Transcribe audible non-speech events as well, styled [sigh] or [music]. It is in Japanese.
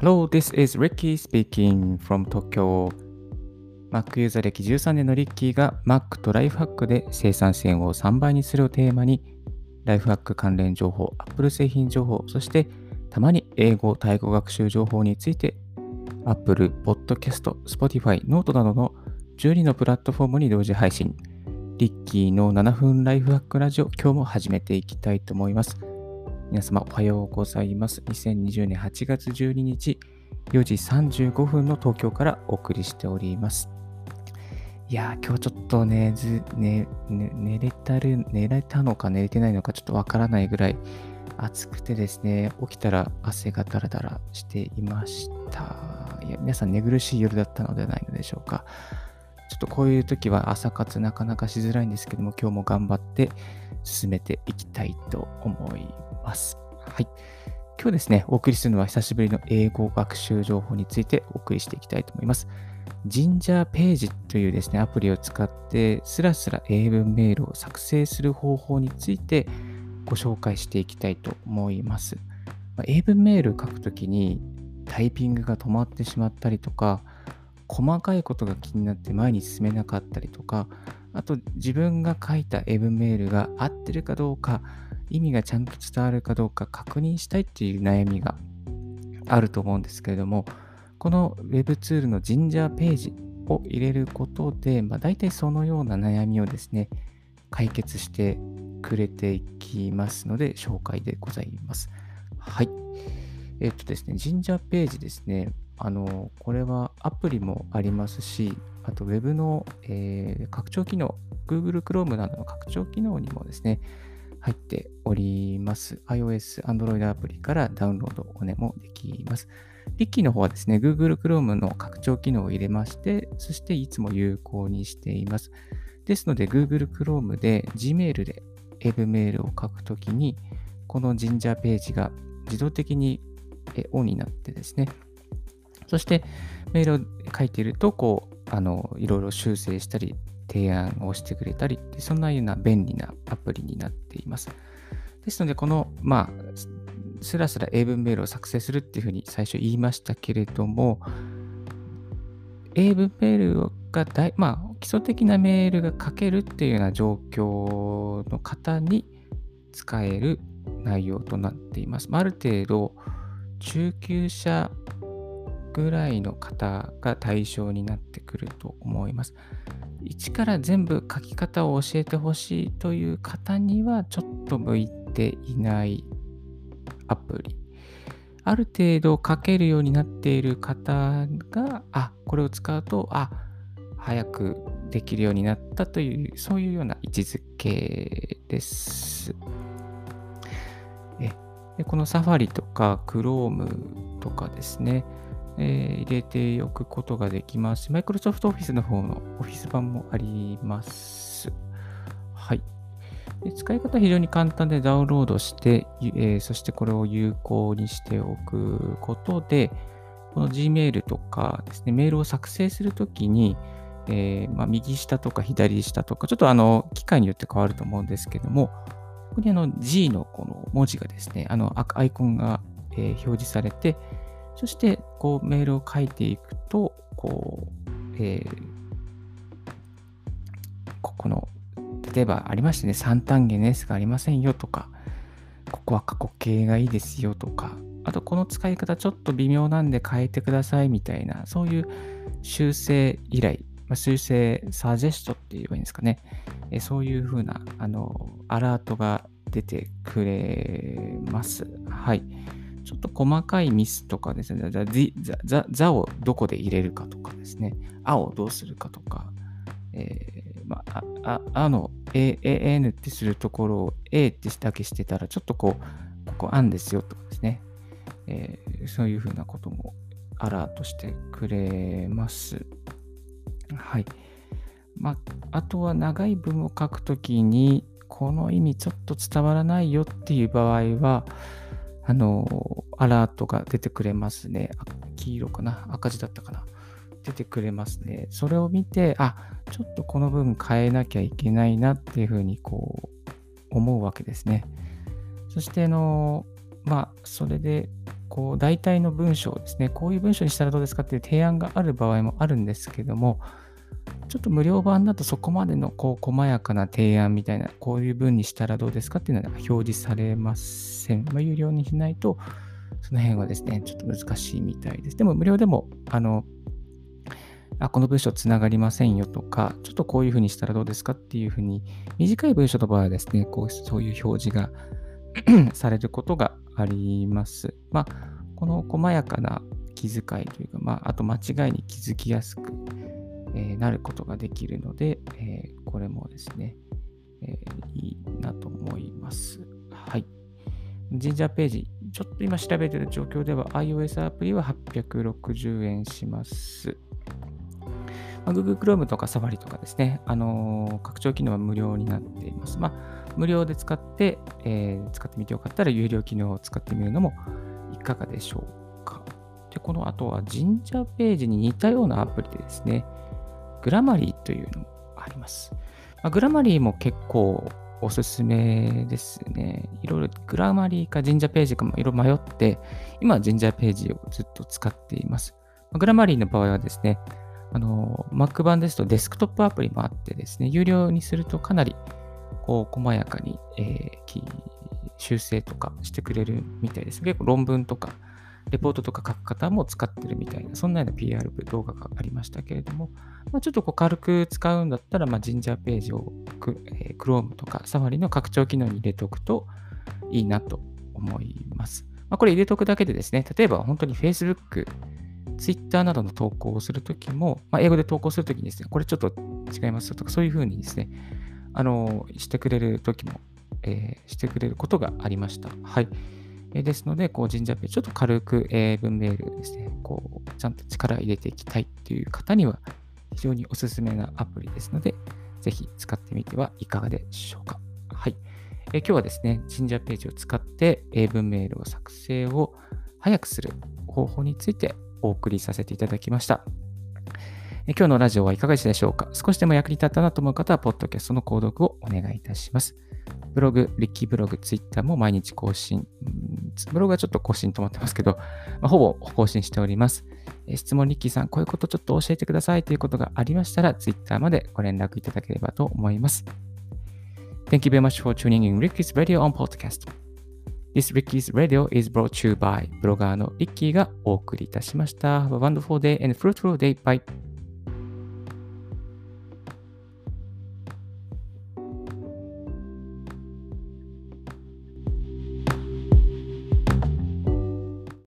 Hello, this is Ricky speaking from Tokyo. Mac ユーザー歴13年のリッキーが Mac とライフハックで生産性を3倍にするをテーマに、ライフハック関連情報、Apple 製品情報、そしてたまに英語、タイ語学習情報について Apple、Podcast、Spotify、Note などの12のプラットフォームに同時配信。リッキーの7分ライフハックラジオ、今日も始めていきたいと思います。皆様おはようございます。2020年8月12日4時35分の東京からお送りしております。いや、今日ちょっとね、ず、ね、ね、寝れたる、寝れたのか寝れてないのかちょっとわからないぐらい暑くてですね、起きたら汗がダラダラしていました。いや、皆さん寝苦しい夜だったのではないのでしょうか。ちょっとこういう時は朝活なかなかしづらいんですけども、今日も頑張って進めていきたいと思います。はい。今日ですね、お送りするのは久しぶりの英語学習情報についてお送りしていきたいと思います。ジンジャーページというですね、アプリを使ってスラスラ英文メールを作成する方法についてご紹介していきたいと思います。まあ、英文メールを書くときにタイピングが止まってしまったりとか、細かいことが気になって前に進めなかったりとか、あと自分が書いた英文メールが合ってるかどうか、意味がちゃんと伝わるかどうか確認したいっていう悩みがあると思うんですけれども、この Web ツールのジンジャーページを入れることで、まあ、大体そのような悩みをですね、解決してくれていきますので、紹介でございます。はい。えっ、とですね、ジンジャーページですね、あの、これはアプリもありますし、あと Web の、えー、拡張機能、Google Chrome などの拡張機能にもですね、入っております。iOS、Android アプリからダウンロードをね、もできます。リッキーの方はですね、Google Chrome の拡張機能を入れまして、そしていつも有効にしています。ですので、Google Chrome で Gmail で Web メールを書くときに、このジンジャーページが自動的にオンになってですね、そしてメールを書いていると、こう、あの、いろいろ修正したり、提案をしてくれたり、そんなような便利なアプリになっています。ですので、この、まあ、スラスラ英文メールを作成するっていうふうに最初言いましたけれども、英文メールが大、まあ、基礎的なメールが書けるっていうような状況の方に使える内容となっています。まある程度、中級者ぐらいの方が対象になってくると思います。一から全部書き方を教えてほしいという方にはちょっと向いていないアプリ。ある程度書けるようになっている方が、あ、これを使うと、あ、早くできるようになったという、そういうような位置づけです。えでこのサファリとか Chrome とかですね、えー、入れておくことができますし、Microsoft Office の方の Office 版もあります。はい。で使い方は非常に簡単でダウンロードして、えー、そしてこれを有効にしておくことで、この Gmail とかですね、メールを作成するときに、えー、まあ、右下とか左下とか、ちょっとあの、機械によって変わると思うんですけども、ここにあの G のこの文字がですね、あのアイコンが、えー、表示されて、そして、こう、メールを書いていくと、こう、えー、ここの、例えばありましてね、3単元の S がありませんよとか、ここは過去形がいいですよとか、あとこの使い方ちょっと微妙なんで変えてくださいみたいな、そういう修正依頼、まあ、修正サジェストって言えばいいんですかね。えそういうふうな、あの、アラートが出てくれます。はい。ちょっと細かいミスとかですね、ザザをどこで入れるかとかですね、あをどうするかとか、えー、まあ、ああの、A、N ってするところを A ってだけしてたら、ちょっとこう、ここあんですよとかですね、えー、そういうふうなこともアラートしてくれます。はい。まあ、あとは長い文を書くときに、この意味ちょっと伝わらないよっていう場合は、あの、アラートが出てくれますね。黄色かな？赤字だったかな？出てくれますね。それを見て、あ、ちょっとこの分変えなきゃいけないなっていうふうにこう思うわけですね。そして、あの、まあ、それでこう大体の文章ですね、こういう文章にしたらどうですかっていう提案がある場合もあるんですけども、ちょっと無料版だとそこまでのこう細やかな提案みたいな、こういう文にしたらどうですかっていうのは表示されません。まあ、有料にしないと、その辺はですね、ちょっと難しいみたいです。でも無料でも、あの、あ、この文章つながりませんよとか、ちょっとこういうふうにしたらどうですかっていうふうに、短い文章の場合はですね、こうそういう表示が [clears throat] されることがあります。まあ、この細やかな気遣いというか、まあ、あと間違いに気づきやすく、え、なることができるので、え、これもですね、え、いいなと思います。はい。ジンジャーページ、ちょっと今調べてる状況では iOS アプリは860円します。まあ、Google Chrome とか Safari とかですね、あのー、拡張機能は無料になっています。まあ、無料で使って、えー、使ってみてよかったら有料機能を使ってみるのもいかがでしょうか。で、この後はジンジャーページに似たようなアプリでですね、グラマリーというのもあります。まあ、グラマリーも結構おすすめですね。いろいろグラマリーかジンジャーページかもいろいろ迷って、今はジンジャーページをずっと使っています。まグラマリーの場合はですね、あの、Mac 版ですとデスクトップアプリもあってですね、有料にするとかなりこう細やかに、えー、修正とかしてくれるみたいです。結構論文とか、レポートとか書く方も使ってるみたいな、そんなような PR 動画がありましたけれども、まあ、ちょっとこう軽く使うんだったら、まあ、ジンジャーページを、えー、Chrome とか Safari の拡張機能に入れておくといいなと思います。まあ、これ入れておくだけでですね、例えば本当に Facebook、Twitter などの投稿をするときも、まあ、英語で投稿するときにですね、これちょっと違いますとか、そういうふうにですね、あの、してくれるときも、えー、してくれることがありました。はい。え、ですので、こう、ジンジャーページ、ちょっと軽く英文メールですね、こう、ちゃんと力入れていきたいっていう方には、非常におすすめなアプリですので、ぜひ使ってみてはいかがでしょうか。はい。え、今日はですね、ジンジャーページを使って英文メールを作成を早くする方法についてお送りさせていただきました。え今日のラジオはいかがでしょうか少しでも役に立ったなと思う方は、ポッドキャストの購読をお願いいたします。ブログ、リッキーブログ、ツイッターも毎日更新。ブログはちょっと更新止まってますけど、まあ、ほぼ更新しております。質問、リッキーさん、こういうことちょっと教えてくださいということがありましたら、ツイッターまでご連絡いただければと思います。Thank you very much for tuning in Ricky's Radio on Podcast. This Ricky's Radio is brought to you by ブロガーのリッキーがお送りいたしました。Have a wonderful day and fruitful day. Bye.